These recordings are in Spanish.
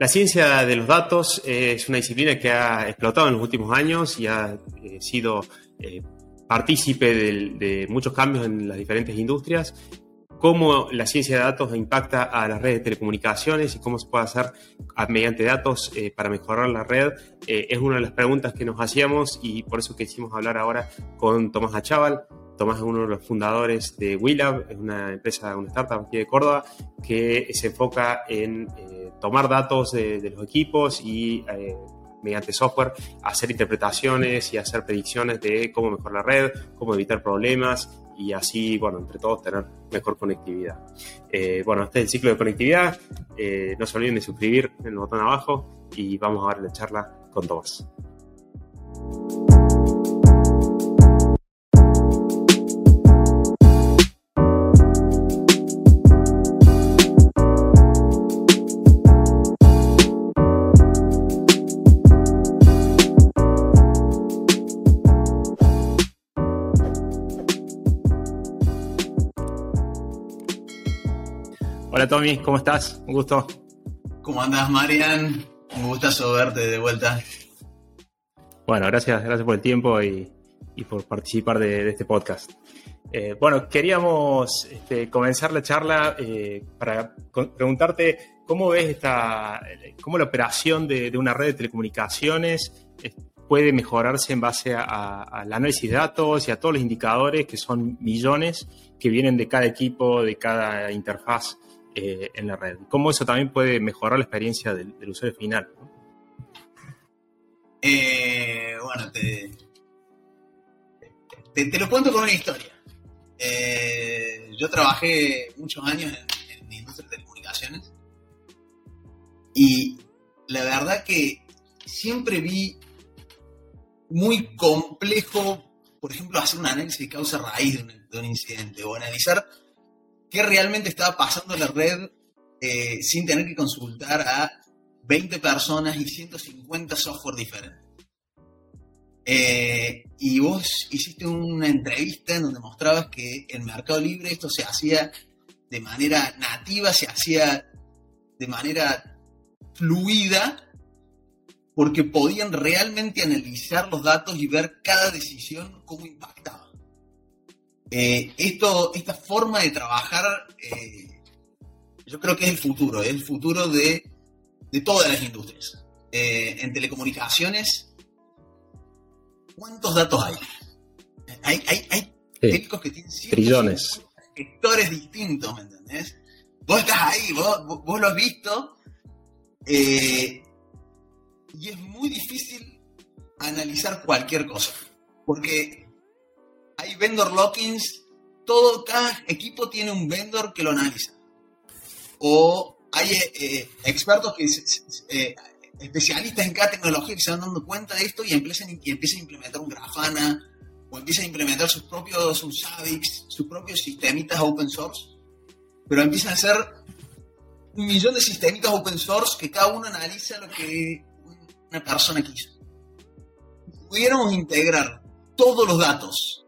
La ciencia de los datos es una disciplina que ha explotado en los últimos años y ha eh, sido eh, partícipe de, muchos cambios en las diferentes industrias. Cómo la ciencia de datos impacta a las redes de telecomunicaciones y cómo se puede hacer mediante datos eh, para mejorar la red es una de las preguntas que nos hacíamos y por eso quisimos hablar ahora con Tomás Achával. Tomás es uno de los fundadores de WeLab, es una empresa, una startup aquí de Córdoba que se enfoca en tomar datos de, los equipos y eh, mediante software hacer interpretaciones y hacer predicciones de cómo mejorar la red, cómo evitar problemas y así, bueno, entre todos tener mejor conectividad. Eh, bueno, este es el ciclo de conectividad. Eh, no se olviden de suscribir en el botón abajo y vamos a ver la charla con Tomás. Tommy, ¿cómo estás? Un gusto. ¿Cómo andas, Marian? Un gustazo verte de vuelta. Bueno, gracias, gracias por el tiempo y, por participar de, este podcast. Eh, bueno, queríamos este, comenzar la charla eh, para preguntarte cómo ves esta, cómo la operación de, una red de telecomunicaciones eh, puede mejorarse en base al análisis de datos y a todos los indicadores que son millones que vienen de cada equipo, de cada interfaz eh, en la red. ¿Cómo eso también puede mejorar la experiencia del, usuario final? Eh, bueno, te, te, lo cuento con una historia. Eh, yo trabajé muchos años en, la industria de telecomunicaciones y la verdad que siempre vi muy complejo, por ejemplo, hacer un análisis de causa raíz de un incidente o analizar qué realmente estaba pasando en la red eh, sin tener que consultar a 20 personas y 150 software diferentes. Eh, y vos hiciste una entrevista en donde mostrabas que en Mercado Libre esto se hacía de manera nativa, se hacía de manera fluida, porque podían realmente analizar los datos y ver cada decisión cómo impactaba. Eh, esto, esta forma de trabajar, eh, yo creo que es el futuro, es el futuro de, todas las industrias. Eh, en telecomunicaciones, ¿cuántos datos hay? Hay, hay, hay técnicos que tienen trillones. sectores distintos, ¿me entendés? Vos estás ahí, vos, vos lo has visto, y es muy difícil analizar cualquier cosa, porque hay vendor lockings, todo, cada equipo tiene un vendor que lo analiza. O hay eh, eh, expertos que eh, especialistas en cada tecnología que se van dando cuenta de esto y empiezan, y empiezan a implementar un Grafana o empiezan a implementar sus propios un Savix, sus propios sistemitas open source, pero empiezan a hacer un millón de sistemitas open source que cada uno analiza lo que una persona quiso. Pudiéramos integrar todos los datos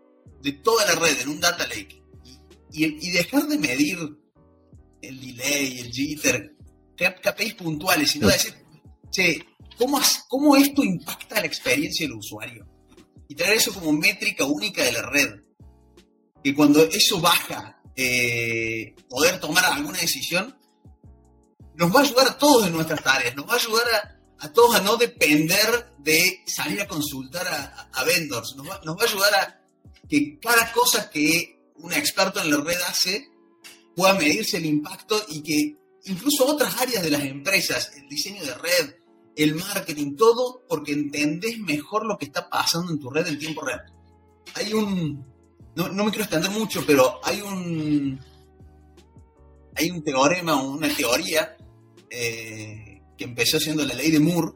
de toda la red en un data lake y, dejar de medir el delay, el jitter, KPIs puntuales, sino decir, che, ¿cómo, ¿cómo esto impacta la experiencia del usuario? Y traer eso como métrica única de la red. Que cuando eso baja, eh, poder tomar alguna decisión, nos va a ayudar a todos en nuestras tareas, nos va a ayudar a, todos a no depender de salir a consultar a, vendors, nos va, nos va a ayudar a que cada cosa que un experto en la red hace pueda medirse el impacto y que incluso otras áreas de las empresas, el diseño de red, el marketing, todo porque entendés mejor lo que está pasando en tu red en tiempo real. Hay un, no, me quiero extender mucho, pero hay un, hay un teorema, una teoría eh, que empezó siendo la ley de Moore,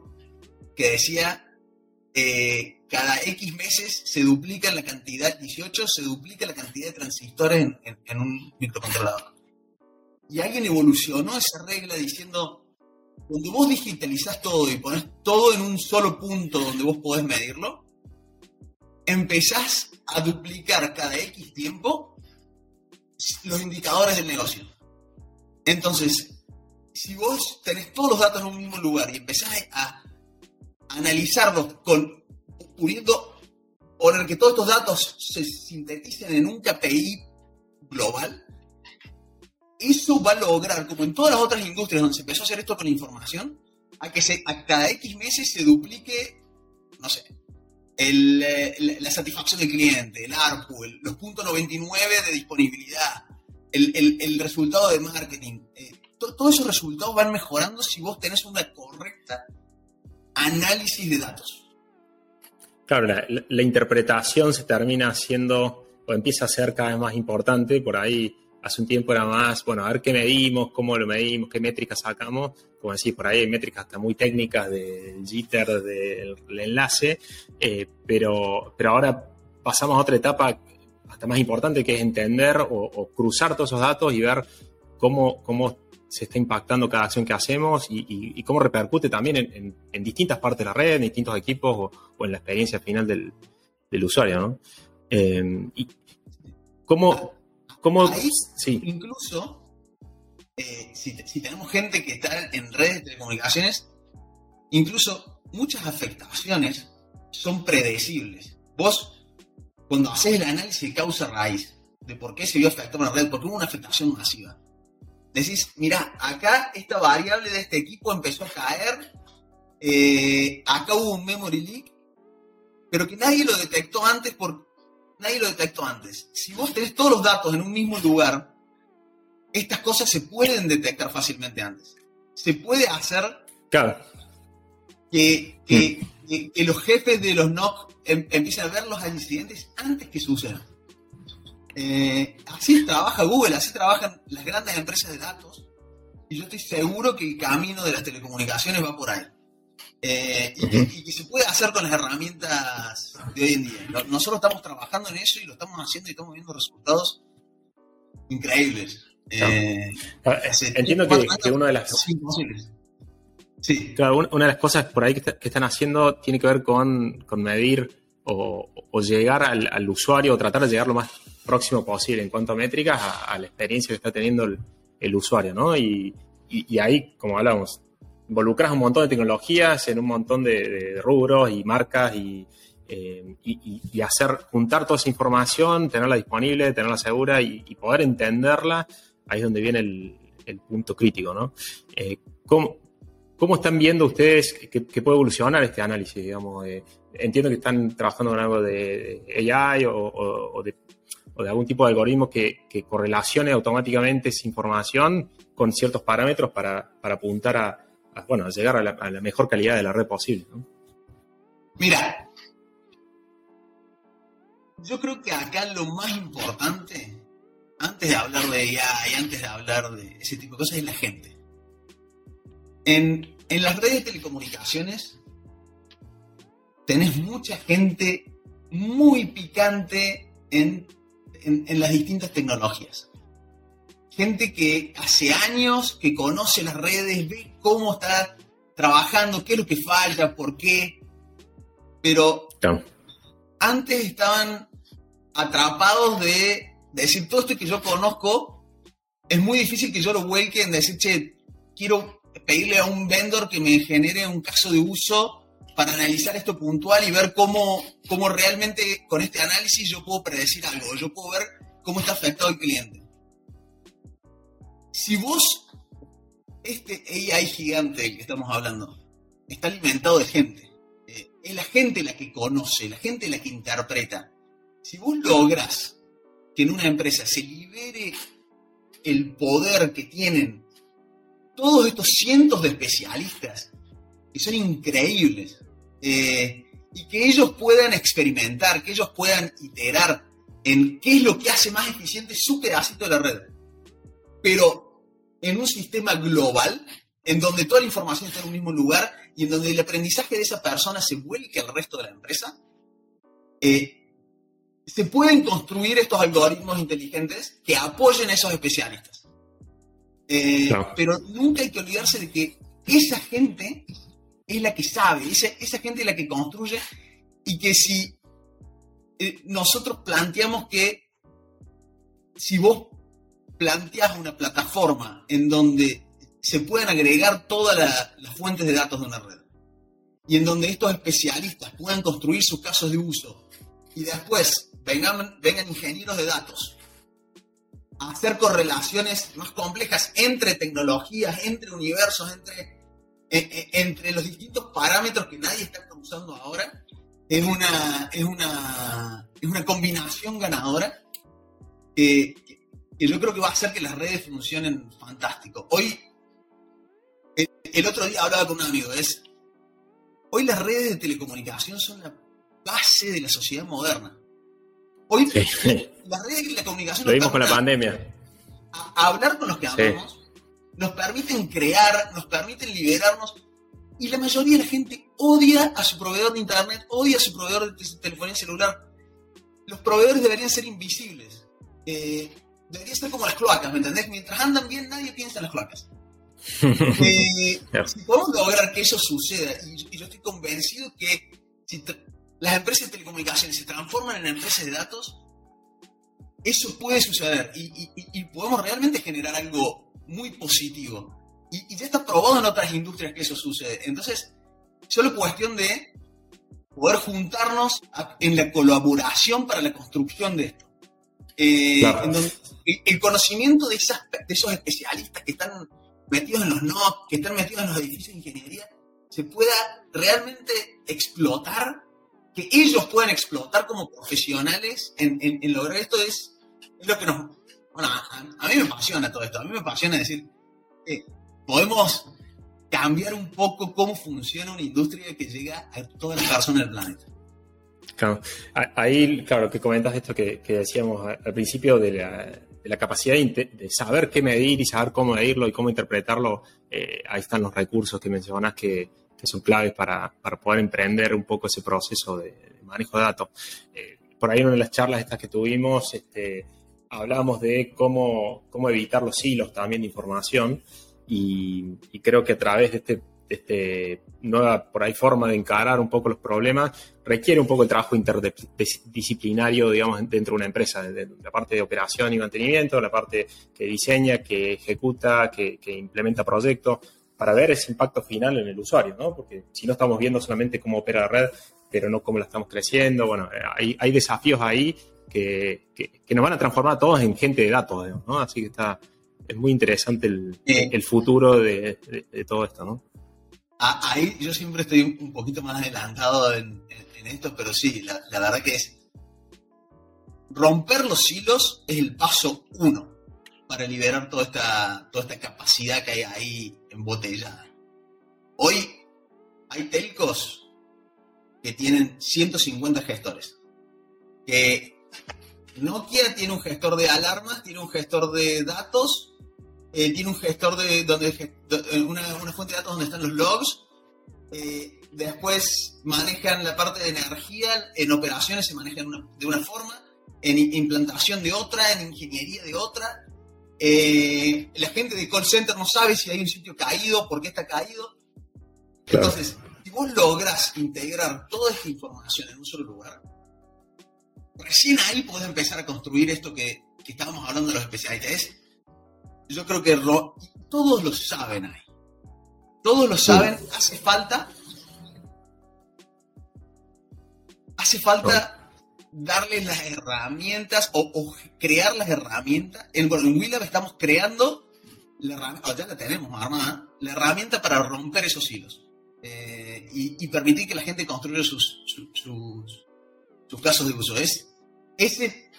que decía eh, cada X meses se duplica la cantidad, 18, se duplica la cantidad de transistores en, un microcontrolador. Y alguien evolucionó esa regla diciendo, cuando vos digitalizás todo y pones todo en un solo punto donde vos podés medirlo, empezás a duplicar cada X tiempo los indicadores del negocio. Entonces, si vos tenés todos los datos en un mismo lugar y empezás a analizarlos con pudiendo o que todos estos datos se sinteticen en un KPI global, eso va a lograr, como en todas las otras industrias donde se empezó a hacer esto con información, a que a cada X meses se duplique, no sé, eh, la, satisfacción del cliente, el ARPU, los puntos 99 de disponibilidad, el, resultado de marketing. Eh, todos esos resultados van mejorando si vos tenés una correcta análisis de datos. Claro, la, interpretación se termina haciendo o empieza a ser cada vez más importante. Por ahí hace un tiempo era más, bueno, a ver qué medimos, cómo lo medimos, qué métricas sacamos. Como decís, por ahí hay métricas hasta muy técnicas del jitter, del, enlace, eh, pero, pero ahora pasamos a otra etapa hasta más importante que es entender o, cruzar todos esos datos y ver cómo, cómo se está impactando cada acción que hacemos y, cómo repercute también en, distintas partes de la red, en distintos equipos o, en la experiencia final del, usuario, ¿no? Eh, y cómo, cómo sí. incluso eh, si, tenemos gente que está en redes de telecomunicaciones, incluso muchas afectaciones son predecibles. Vos, cuando haces el análisis de causa raíz, de por qué se vio afectado la red, porque hubo una afectación masiva, decís, mira, acá esta variable de este equipo empezó a caer, eh, acá hubo un memory leak, pero que nadie lo detectó antes por nadie lo detectó antes. Si vos tenés todos los datos en un mismo lugar, estas cosas se pueden detectar fácilmente antes. Se puede hacer que, que, los jefes de los NOC em, empiecen a ver los incidentes antes que sucedan. Eh, así trabaja Google, así trabajan las grandes empresas de datos. Y yo estoy seguro que el camino de las telecomunicaciones va por ahí. Eh, y, que, se puede hacer con las herramientas de hoy en día. Nosotros estamos trabajando en eso y lo estamos haciendo y estamos viendo resultados increíbles. Eh, ah, entiendo que, una de las sí. una de las cosas por ahí que, están haciendo tiene que ver con, medir o, llegar al, usuario o tratar de llegar lo más próximo posible en cuanto a métricas a, la experiencia que está teniendo el, usuario, ¿no? Y, ahí, como hablábamos, involucras un montón de tecnologías en un montón de, rubros y marcas y, eh, y, hacer, juntar toda esa información, tenerla disponible, tenerla segura y, poder entenderla, ahí es donde viene el, punto crítico, ¿no? Eh, ¿cómo, ¿cómo, están viendo ustedes que, puede evolucionar este análisis, digamos? Entiendo que están trabajando con algo de, AI o, de, algún tipo de algoritmo que, correlacione automáticamente esa información con ciertos parámetros para, apuntar a, bueno, llegar a la, mejor calidad de la red posible. Mira, yo creo que acá lo más importante, antes de hablar de AI, antes de hablar de ese tipo de cosas, es la gente. En, en las redes de telecomunicaciones, tenés mucha gente muy picante en, las distintas tecnologías. Gente que hace años que conoce las redes, ve cómo está trabajando, qué es lo que falta, por qué. Pero antes estaban atrapados de, decir todo esto que yo conozco, es muy difícil que yo lo vuelque en decir, che, quiero pedirle a un vendor que me genere un caso de uso para analizar esto puntual y ver cómo, cómo realmente con este análisis yo puedo predecir algo, yo puedo ver cómo está afectado el cliente. Si vos, este AI gigante del que estamos hablando, está alimentado de gente, eh, es la gente la que conoce, la gente la que interpreta. Si vos logras que en una empresa se libere el poder que tienen todos estos cientos de especialistas, que son increíbles, eh, y que ellos puedan experimentar, que ellos puedan iterar en qué es lo que hace más eficiente su pedacito de la red. Pero en un sistema global, en donde toda la información está en un mismo lugar y en donde el aprendizaje de esa persona se vuelque al resto de la empresa, eh, se pueden construir estos algoritmos inteligentes que apoyen a esos especialistas. Eh, pero nunca hay que olvidarse de que esa gente es la que sabe, esa, esa gente es la que construye y que si eh, nosotros planteamos que si vos planteas una plataforma en donde se puedan agregar todas las fuentes de datos de una red. Y en donde estos especialistas puedan construir sus casos de uso. Y después vengan ingenieros de datos a hacer correlaciones más complejas entre tecnologías, entre universos, entre, e, e, entre los distintos parámetros que nadie está usando ahora. Es una, es una, es una combinación ganadora que, que yo creo que va a hacer que las redes funcionen fantástico. Hoy el otro día hablaba con un amigo, es, hoy las redes de telecomunicación son la base de la sociedad moderna. Hoy las redes de la comunicación... Lo vimos con la pandemia. A, hablar con los que amamos, nos permiten crear, nos permiten liberarnos, y la mayoría de la gente odia a su proveedor de internet, odia a su proveedor de telefonía celular. Los proveedores deberían ser invisibles. Eh, debería ser como las cloacas, ¿me entendés? Mientras andan bien, nadie piensa en las cloacas. Eh, si podemos lograr que eso suceda, y, yo estoy convencido que si las empresas de telecomunicaciones se transforman en empresas de datos, eso puede suceder y, podemos realmente generar algo muy positivo. Y, ya está probado en otras industrias que eso sucede. Entonces, solo cuestión de poder juntarnos en la colaboración para la construcción de esto. Eh, el, conocimiento de, esas, de esos especialistas que están metidos en los NOC, que están metidos en los edificios de ingeniería, se pueda realmente explotar, que ellos puedan explotar como profesionales en, lograr esto es, lo que nos... Bueno, a, mí me apasiona todo esto, a mí me apasiona decir, eh, podemos cambiar un poco cómo funciona una industria que llega a todas las personas del planeta. Claro, ahí, claro, que comentas esto que, decíamos al principio de la, capacidad de, saber qué medir y saber cómo medirlo y cómo interpretarlo, eh, ahí están los recursos que mencionas que, son claves para, poder emprender un poco ese proceso de, manejo de datos. Eh, por ahí una de las charlas estas que tuvimos, este, hablábamos de cómo, cómo evitar los hilos también de información y creo que a través de este este, nueva por ahí forma de encarar un poco los problemas, requiere un poco el trabajo interdisciplinario, digamos, dentro de una empresa, de, la parte de operación y mantenimiento, la parte que diseña, que ejecuta, que, implementa proyectos, para ver ese impacto final en el usuario, ¿no? Porque si no estamos viendo solamente cómo opera la red, pero no cómo la estamos creciendo, bueno, hay, hay desafíos ahí que, que, nos van a transformar a todos en gente de datos, ¿no? Así que está, es muy interesante el, el futuro de, de todo esto, ¿no? ahí yo siempre estoy un poquito más adelantado en, esto, pero sí, la, verdad que es romper los hilos es el paso uno para liberar toda esta, toda esta capacidad que hay ahí embotellada. Hoy hay telcos que tienen 150 gestores. Que Nokia tiene un gestor de alarmas, tiene un gestor de datos eh, tiene un gestor de donde eh, una, fuente de datos donde están los logs. Eh, después manejan la parte de energía, en operaciones se manejan de una forma, en implantación de otra, en ingeniería de otra. la gente de call center no sabe si hay un sitio caído, por qué está caído. Entonces, si vos logras integrar toda esta información en un solo lugar, recién ahí podés empezar a construir esto que, que estábamos hablando de los especialistas yo creo que todos lo saben ahí. Todos lo saben, hace falta. Hace falta darles las herramientas o, crear las herramientas. En, bueno, en WILAB estamos creando la herramienta, ya la tenemos armada, la herramienta para romper esos hilos eh, y, permitir que la gente construya sus, sus, casos de uso. Es, ese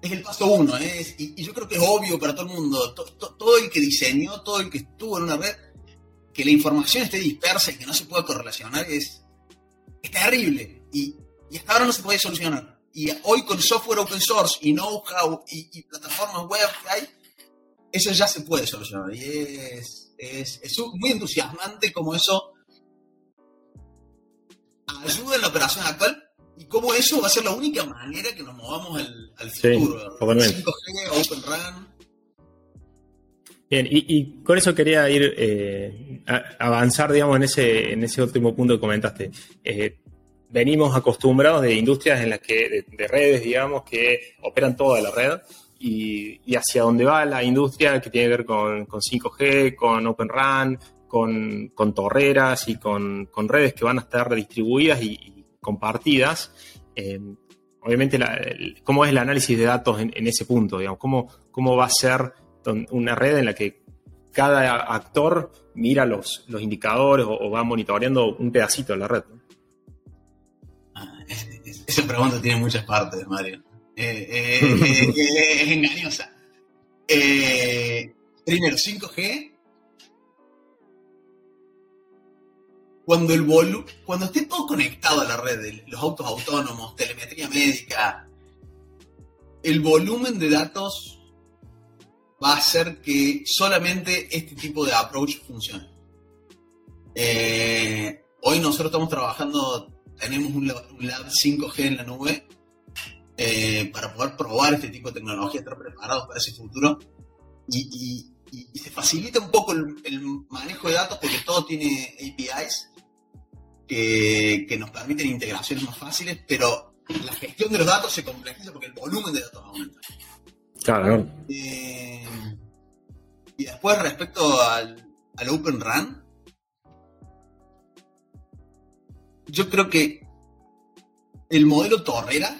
es el paso uno, ¿eh? y, yo creo que es obvio para todo el mundo, todo el que diseñó, todo el que estuvo en una red, que la información esté dispersa y que no se pueda correlacionar es, es terrible. Y, hasta ahora no se puede solucionar. Y hoy con software open source y know-how y, plataformas web que hay, eso ya se puede solucionar. Y es, es, es muy entusiasmante como eso ayuda en la operación actual y cómo eso va a ser la única manera que nos movamos al, futuro. 5G, Open RAN. Bien, y, con eso quería ir eh, avanzar, digamos, en ese, en ese último punto que comentaste. Eh, venimos acostumbrados de industrias en las que, de, redes, digamos, que operan toda la red y, hacia dónde va la industria que tiene que ver con, 5G, con Open RAN, con, torreras y con, redes que van a estar redistribuidas y, compartidas. Eh, obviamente, ¿cómo es el análisis de datos en, ese punto? Digamos? ¿Cómo, ¿Cómo va a ser una red en la que cada actor mira los, los indicadores o, va monitoreando un pedacito de la red? Ah, esa pregunta tiene muchas partes, Mario. Eh, eh, es engañosa. primero, 5G cuando el cuando esté todo conectado a la red, los autos autónomos, telemetría médica, el volumen de datos va a hacer que solamente este tipo de approach funcione. Eh, hoy nosotros estamos trabajando, tenemos un lab, 5G en la nube eh, para poder probar este tipo de tecnología, estar preparados para ese futuro. Y, se facilita un poco el, el, manejo de datos porque todo tiene APIs que, nos permiten integraciones más fáciles, pero la gestión de los datos se complejiza porque el volumen de datos aumenta. Claro. Eh, y después respecto al, Open RAN, yo creo que el modelo Torrera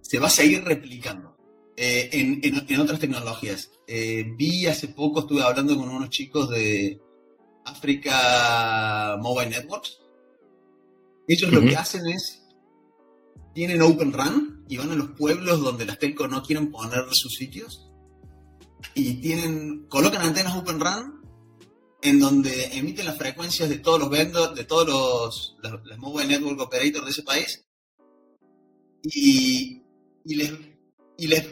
se va a seguir replicando eh, en, otras tecnologías. Eh, vi hace poco, estuve hablando con unos chicos de, Africa Mobile Networks. Ellos lo que hacen es, tienen Open RAN y van a los pueblos donde las telcos no quieren poner sus sitios y tienen, colocan antenas Open RAN en donde emiten las frecuencias de todos los vendors, de todos los, mobile network operators de ese país y, les, y les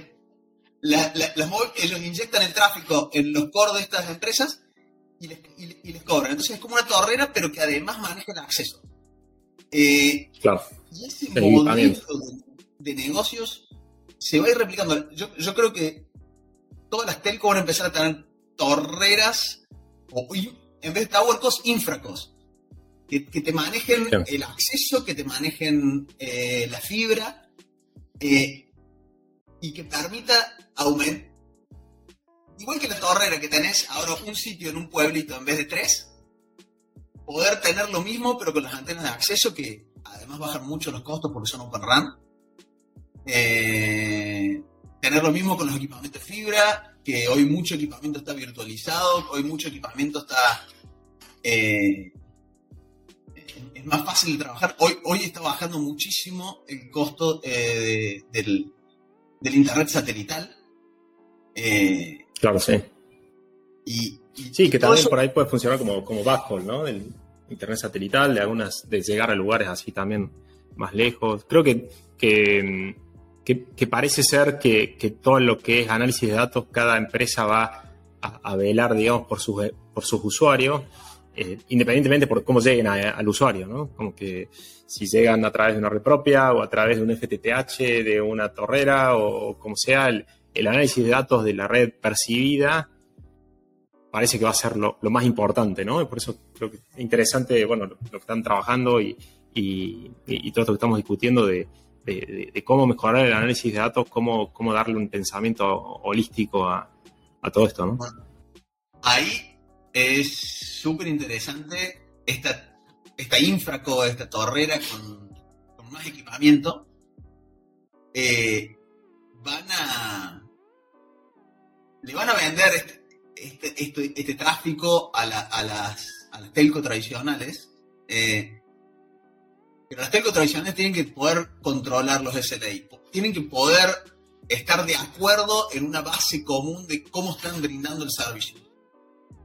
ellos inyectan el tráfico en los core de estas empresas y les, cobran. Entonces es como una torrera, pero que además maneja el acceso. Eh, claro. Y ese modelo de, negocios se va a ir replicando. Yo, creo que todas las telcos van a empezar a tener torreras, o, en vez de tower cost, infracos. Que, que te manejen el acceso, que te manejen eh, la fibra eh, y que permita aumentar igual que la torrera que tenés ahora un sitio en un pueblito en vez de tres, poder tener lo mismo pero con las antenas de acceso que además bajan mucho los costos porque son Open RAN. Eh, tener lo mismo con los equipamientos fibra, que hoy mucho equipamiento está virtualizado, hoy mucho equipamiento está... Eh, es más fácil de trabajar. Hoy, hoy está bajando muchísimo el costo eh, del, del, Internet satelital. Claro, sí. Y, sí, que también por ahí puede funcionar como, como backhaul, ¿no? Del internet satelital, de algunas, de llegar a lugares así también más lejos. Creo que, que, parece ser que, todo lo que es análisis de datos, cada empresa va a, velar, digamos, por sus, por sus usuarios, eh, independientemente por cómo lleguen al usuario, ¿no? Como que si llegan a través de una red propia o a través de un FTTH, de una torrera o como sea, el, el análisis de datos de la red percibida parece que va a ser lo, más importante, ¿no? Y por eso creo que es interesante, bueno, lo, que están trabajando y, todo esto que estamos discutiendo de, cómo mejorar el análisis de datos, cómo, darle un pensamiento holístico a, todo esto, ¿no? ahí es súper interesante esta, esta infraco, esta torrera con, más equipamiento. Eh, van a. Le van a vender este, este, este, tráfico a, las, a las telco tradicionales. Eh, pero las telco tradicionales tienen que poder controlar los SLA. Tienen que poder estar de acuerdo en una base común de cómo están brindando el servicio.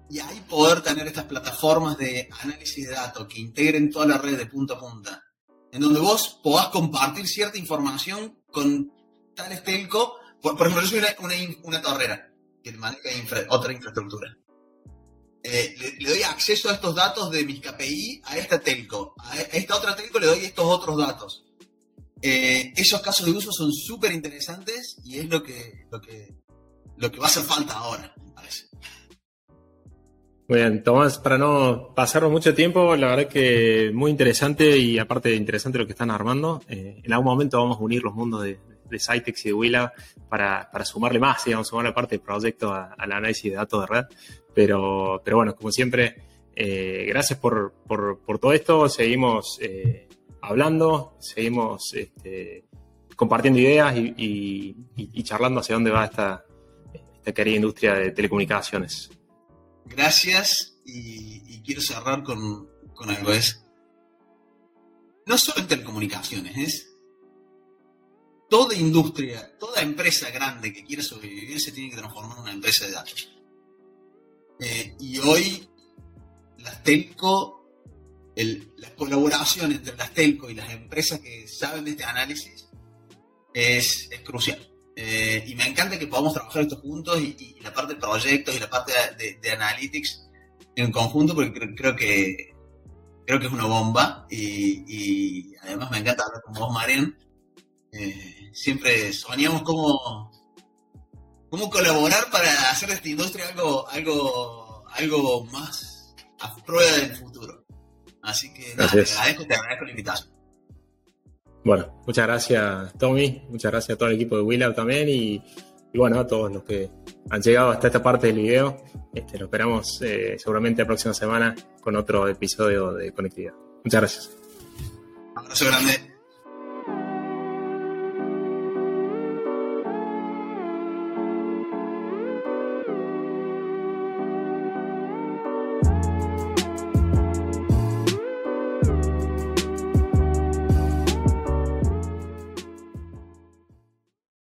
Y ahí poder tener estas plataformas de análisis de datos que integren toda la red de punta a punta. En donde vos podás compartir cierta información con tal telco, por, ejemplo, yo soy una, torrera que maneja otra infraestructura. Eh, le, doy acceso a estos datos de mis KPI a esta telco. A esta otra telco le doy estos otros datos. Eh, esos casos de uso son súper interesantes y es lo que, lo, que, lo que va a hacer falta ahora, me parece. Muy bien, Tomás, para no pasarnos mucho tiempo, la verdad que muy interesante y aparte interesante lo que están armando. Eh, en algún momento vamos a unir los mundos de, de Cytex y de Willa para, para sumarle más, digamos, sumar la parte del proyecto al análisis de datos de red. Pero, pero bueno, como siempre, eh, gracias por, por, por, todo esto. Seguimos eh, hablando, seguimos este, compartiendo ideas y, y, charlando hacia dónde va esta, esta querida industria de telecomunicaciones. Gracias y, quiero cerrar con, con algo. Es no solo en telecomunicaciones, es toda industria, toda empresa grande que quiere sobrevivir se tiene que transformar en una empresa de datos. Eh, y hoy las telco, la colaboración entre las telco y las empresas que saben de este análisis es, crucial. Eh, y me encanta que podamos trabajar esto juntos y, la parte de proyectos y la parte de, analytics en conjunto, porque creo que creo que es una bomba y, además me encanta hablar con vos, Marian. Eh, siempre soñamos cómo, cómo colaborar para hacer de esta industria algo, algo, algo más a prueba del futuro. Así que nada, te agradezco, te agradezco la invitación. Bueno, muchas gracias Tommy, muchas gracias a todo el equipo de Willow también y, y bueno, a todos los que han llegado hasta esta parte del video. Este, lo esperamos eh, seguramente la próxima semana con otro episodio de Conectividad. Muchas gracias. Un abrazo grande.